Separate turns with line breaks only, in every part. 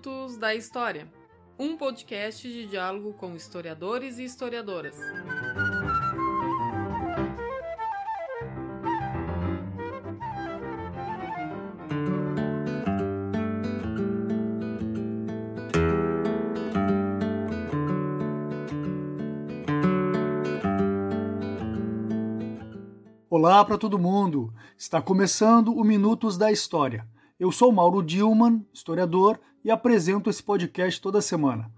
Minutos da História, um podcast de diálogo com historiadores e historiadoras.
Olá para todo mundo! Está começando o Minutos da História. Eu sou Mauro Dilman, historiador, e apresento esse podcast toda semana.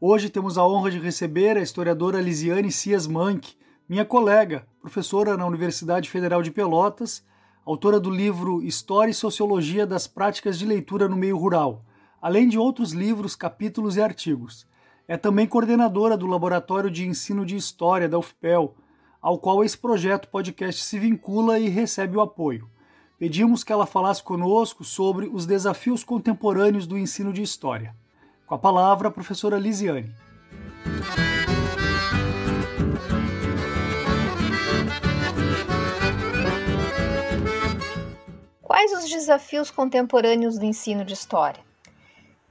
Hoje temos a honra de receber a historiadora Lisiane Cias Manck, minha colega, professora na Universidade Federal de Pelotas, autora do livro História e Sociologia das Práticas de Leitura no Meio Rural, além de outros livros, capítulos e artigos. É também coordenadora do Laboratório de Ensino de História da UFPEL, ao qual esse projeto podcast se vincula e recebe o apoio. Pedimos que ela falasse conosco sobre os desafios contemporâneos do ensino de história. Com a palavra, a professora Lisiane.
Quais os desafios contemporâneos do ensino de história?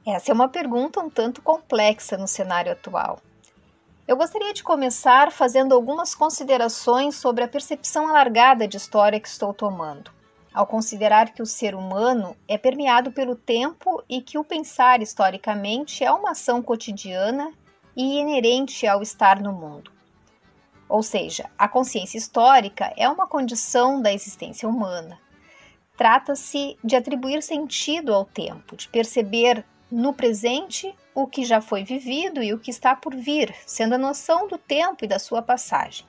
Essa é uma pergunta um tanto complexa no cenário atual. Eu gostaria de começar fazendo algumas considerações sobre a percepção alargada de história que estou tomando, ao considerar que o ser humano é permeado pelo tempo e que o pensar historicamente é uma ação cotidiana e inerente ao estar no mundo. Ou seja, a consciência histórica é uma condição da existência humana. Trata-se de atribuir sentido ao tempo, de perceber no presente o que já foi vivido e o que está por vir, sendo a noção do tempo e da sua passagem.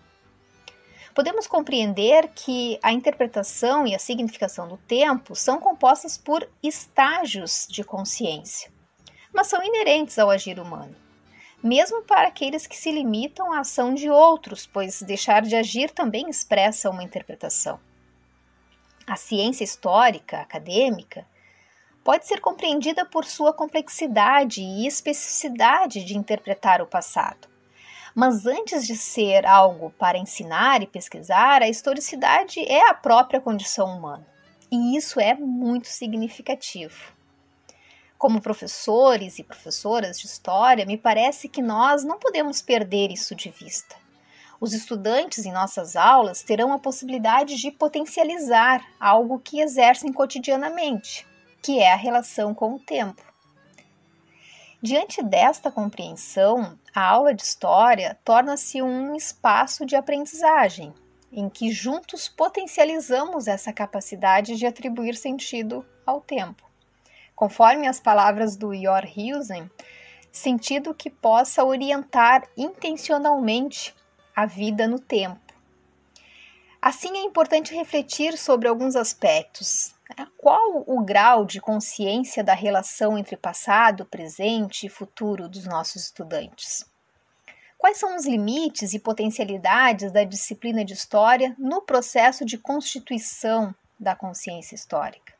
Podemos compreender que a interpretação e a significação do tempo são compostas por estágios de consciência, mas são inerentes ao agir humano, mesmo para aqueles que se limitam à ação de outros, pois deixar de agir também expressa uma interpretação. A ciência histórica acadêmica pode ser compreendida por sua complexidade e especificidade de interpretar o passado. Mas antes de ser algo para ensinar e pesquisar, a historicidade é a própria condição humana. E isso é muito significativo. Como professores e professoras de história, me parece que nós não podemos perder isso de vista. Os estudantes em nossas aulas terão a possibilidade de potencializar algo que exercem cotidianamente, que é a relação com o tempo. Diante desta compreensão, a aula de história torna-se um espaço de aprendizagem, em que juntos potencializamos essa capacidade de atribuir sentido ao tempo. Conforme as palavras do Yor Hilsen, sentido que possa orientar intencionalmente a vida no tempo. Assim, é importante refletir sobre alguns aspectos, qual o grau de consciência da relação entre passado, presente e futuro dos nossos estudantes? Quais são os limites e potencialidades da disciplina de história no processo de constituição da consciência histórica?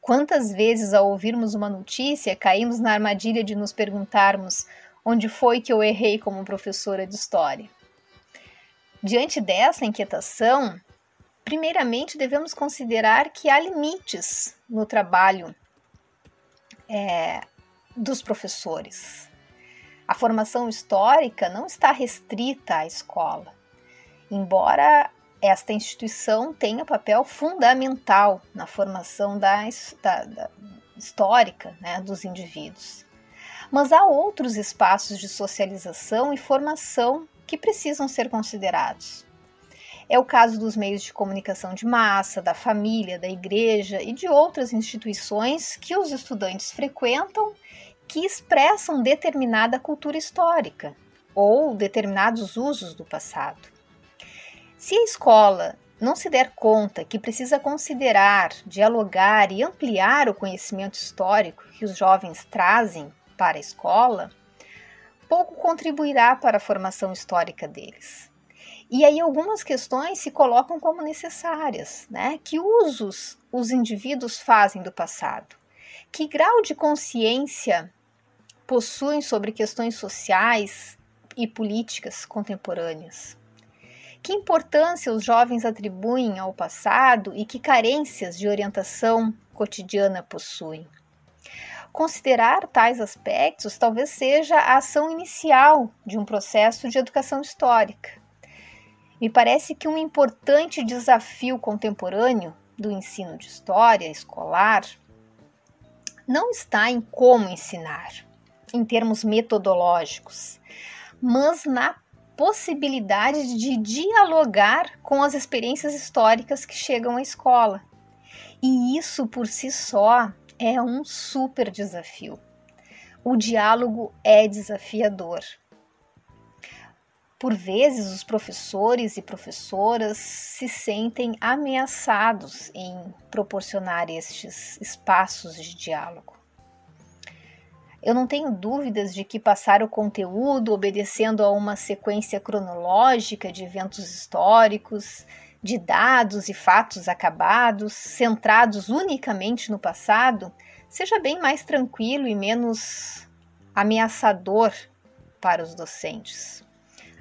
Quantas vezes, ao ouvirmos uma notícia, caímos na armadilha de nos perguntarmos onde foi que eu errei como professora de história? Diante dessa inquietação, primeiramente devemos considerar que há limites no trabalho é, dos professores. A formação histórica não está restrita à escola, embora esta instituição tenha papel fundamental na formação da, da, da histórica né, dos indivíduos. Mas há outros espaços de socialização e formação que precisam ser considerados. É o caso dos meios de comunicação de massa, da família, da igreja e de outras instituições que os estudantes frequentam que expressam determinada cultura histórica ou determinados usos do passado. Se a escola não se der conta que precisa considerar, dialogar e ampliar o conhecimento histórico que os jovens trazem para a escola, pouco contribuirá para a formação histórica deles. E aí algumas questões se colocam como necessárias, né? Que usos os indivíduos fazem do passado? Que grau de consciência possuem sobre questões sociais e políticas contemporâneas? Que importância os jovens atribuem ao passado e que carências de orientação cotidiana possuem? Considerar tais aspectos talvez seja a ação inicial de um processo de educação histórica. Me parece que um importante desafio contemporâneo do ensino de história escolar não está em como ensinar, em termos metodológicos, mas na possibilidade de dialogar com as experiências históricas que chegam à escola. E isso por si só é um super desafio. O diálogo é desafiador. Por vezes, os professores e professoras se sentem ameaçados em proporcionar estes espaços de diálogo. Eu não tenho dúvidas de que passar o conteúdo obedecendo a uma sequência cronológica de eventos históricos, de dados e fatos acabados, centrados unicamente no passado, seja bem mais tranquilo e menos ameaçador para os docentes.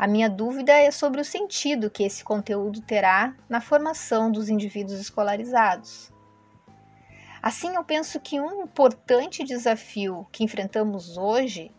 A minha dúvida é sobre o sentido que esse conteúdo terá na formação dos indivíduos escolarizados. Assim, eu penso que um importante desafio que enfrentamos hoje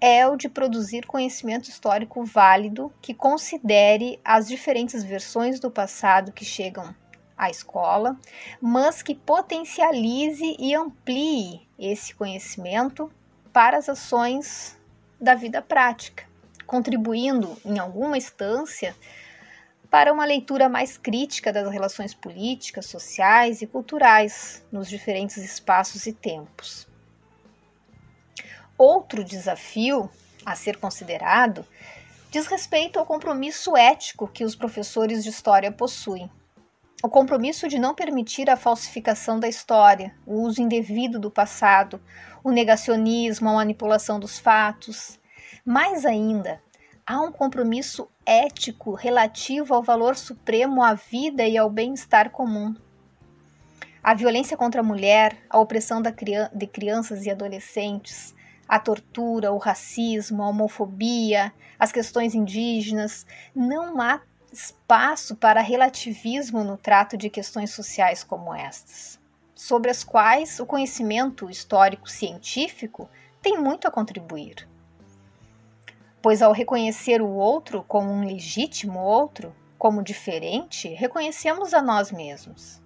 é o de produzir conhecimento histórico válido que considere as diferentes versões do passado que chegam à escola, mas que potencialize e amplie esse conhecimento para as ações da vida prática contribuindo em alguma instância para uma leitura mais crítica das relações políticas, sociais e culturais nos diferentes espaços e tempos. Outro desafio a ser considerado diz respeito ao compromisso ético que os professores de história possuem. O compromisso de não permitir a falsificação da história, o uso indevido do passado, o negacionismo, a manipulação dos fatos, mais ainda, há um compromisso ético relativo ao valor supremo à vida e ao bem-estar comum. A violência contra a mulher, a opressão de crianças e adolescentes, a tortura, o racismo, a homofobia, as questões indígenas, não há espaço para relativismo no trato de questões sociais como estas, sobre as quais o conhecimento histórico científico tem muito a contribuir pois ao reconhecer o outro como um legítimo outro, como diferente, reconhecemos a nós mesmos.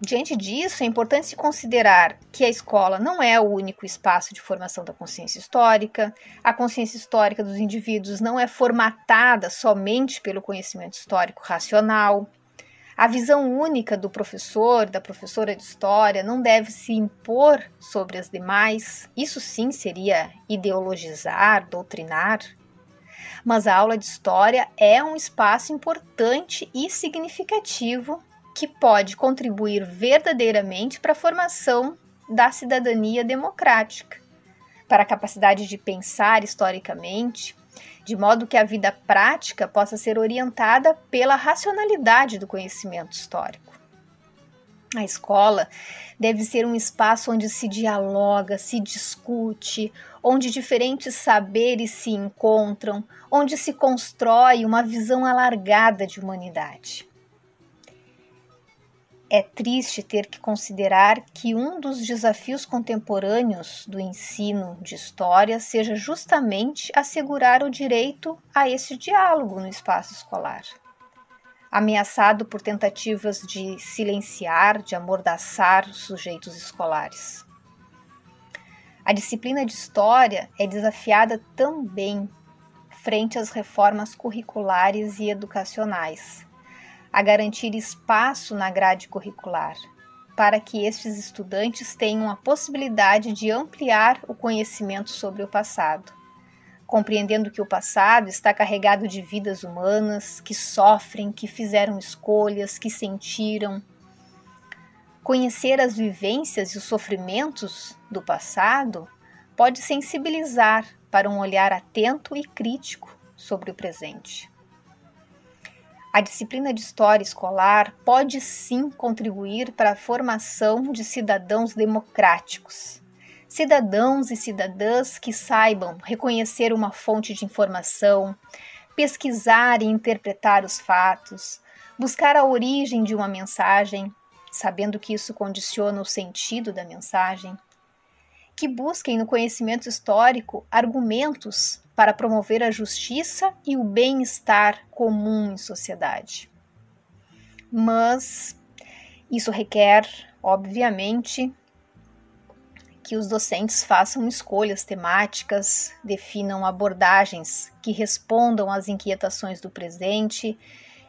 Diante disso, é importante se considerar que a escola não é o único espaço de formação da consciência histórica, a consciência histórica dos indivíduos não é formatada somente pelo conhecimento histórico racional, a visão única do professor, da professora de história, não deve se impor sobre as demais. Isso sim seria ideologizar, doutrinar. Mas a aula de história é um espaço importante e significativo que pode contribuir verdadeiramente para a formação da cidadania democrática, para a capacidade de pensar historicamente, de modo que a vida prática possa ser orientada pela racionalidade do conhecimento histórico. A escola deve ser um espaço onde se dialoga, se discute, onde diferentes saberes se encontram, onde se constrói uma visão alargada de humanidade. É triste ter que considerar que um dos desafios contemporâneos do ensino de história seja justamente assegurar o direito a esse diálogo no espaço escolar. Ameaçado por tentativas de silenciar, de amordaçar os sujeitos escolares. A disciplina de história é desafiada também frente às reformas curriculares e educacionais a garantir espaço na grade curricular, para que estes estudantes tenham a possibilidade de ampliar o conhecimento sobre o passado, compreendendo que o passado está carregado de vidas humanas que sofrem, que fizeram escolhas, que sentiram. Conhecer as vivências e os sofrimentos do passado pode sensibilizar para um olhar atento e crítico sobre o presente. A disciplina de história escolar pode sim contribuir para a formação de cidadãos democráticos. Cidadãos e cidadãs que saibam reconhecer uma fonte de informação, pesquisar e interpretar os fatos, buscar a origem de uma mensagem, sabendo que isso condiciona o sentido da mensagem, que busquem no conhecimento histórico argumentos para promover a justiça e o bem-estar comum em sociedade. Mas isso requer, obviamente, que os docentes façam escolhas temáticas, definam abordagens que respondam às inquietações do presente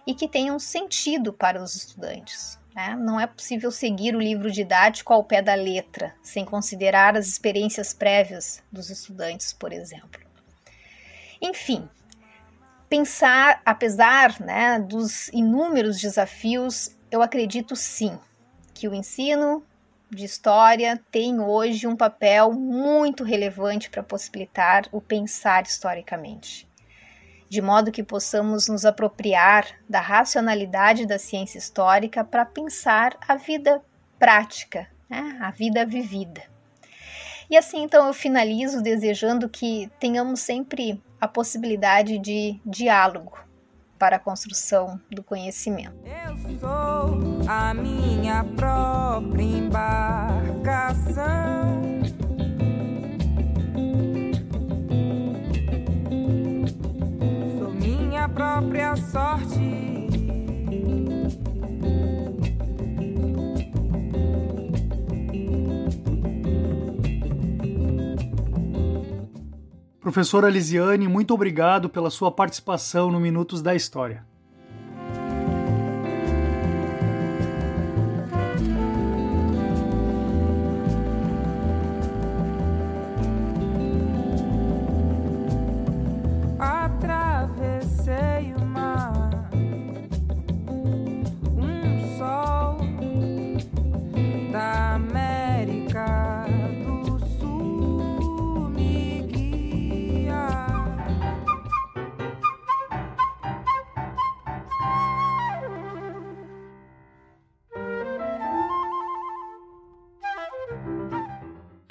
e que tenham sentido para os estudantes. Né? Não é possível seguir o livro didático ao pé da letra, sem considerar as experiências prévias dos estudantes, por exemplo. Enfim, pensar, apesar né, dos inúmeros desafios, eu acredito sim que o ensino de história tem hoje um papel muito relevante para possibilitar o pensar historicamente, de modo que possamos nos apropriar da racionalidade da ciência histórica para pensar a vida prática, né? a vida vivida. E assim, então, eu finalizo desejando que tenhamos sempre a possibilidade de diálogo para a construção do conhecimento.
Eu sou a minha própria embarcação. Própria sorte.
Professora Lisiane, muito obrigado pela sua participação no Minutos da História.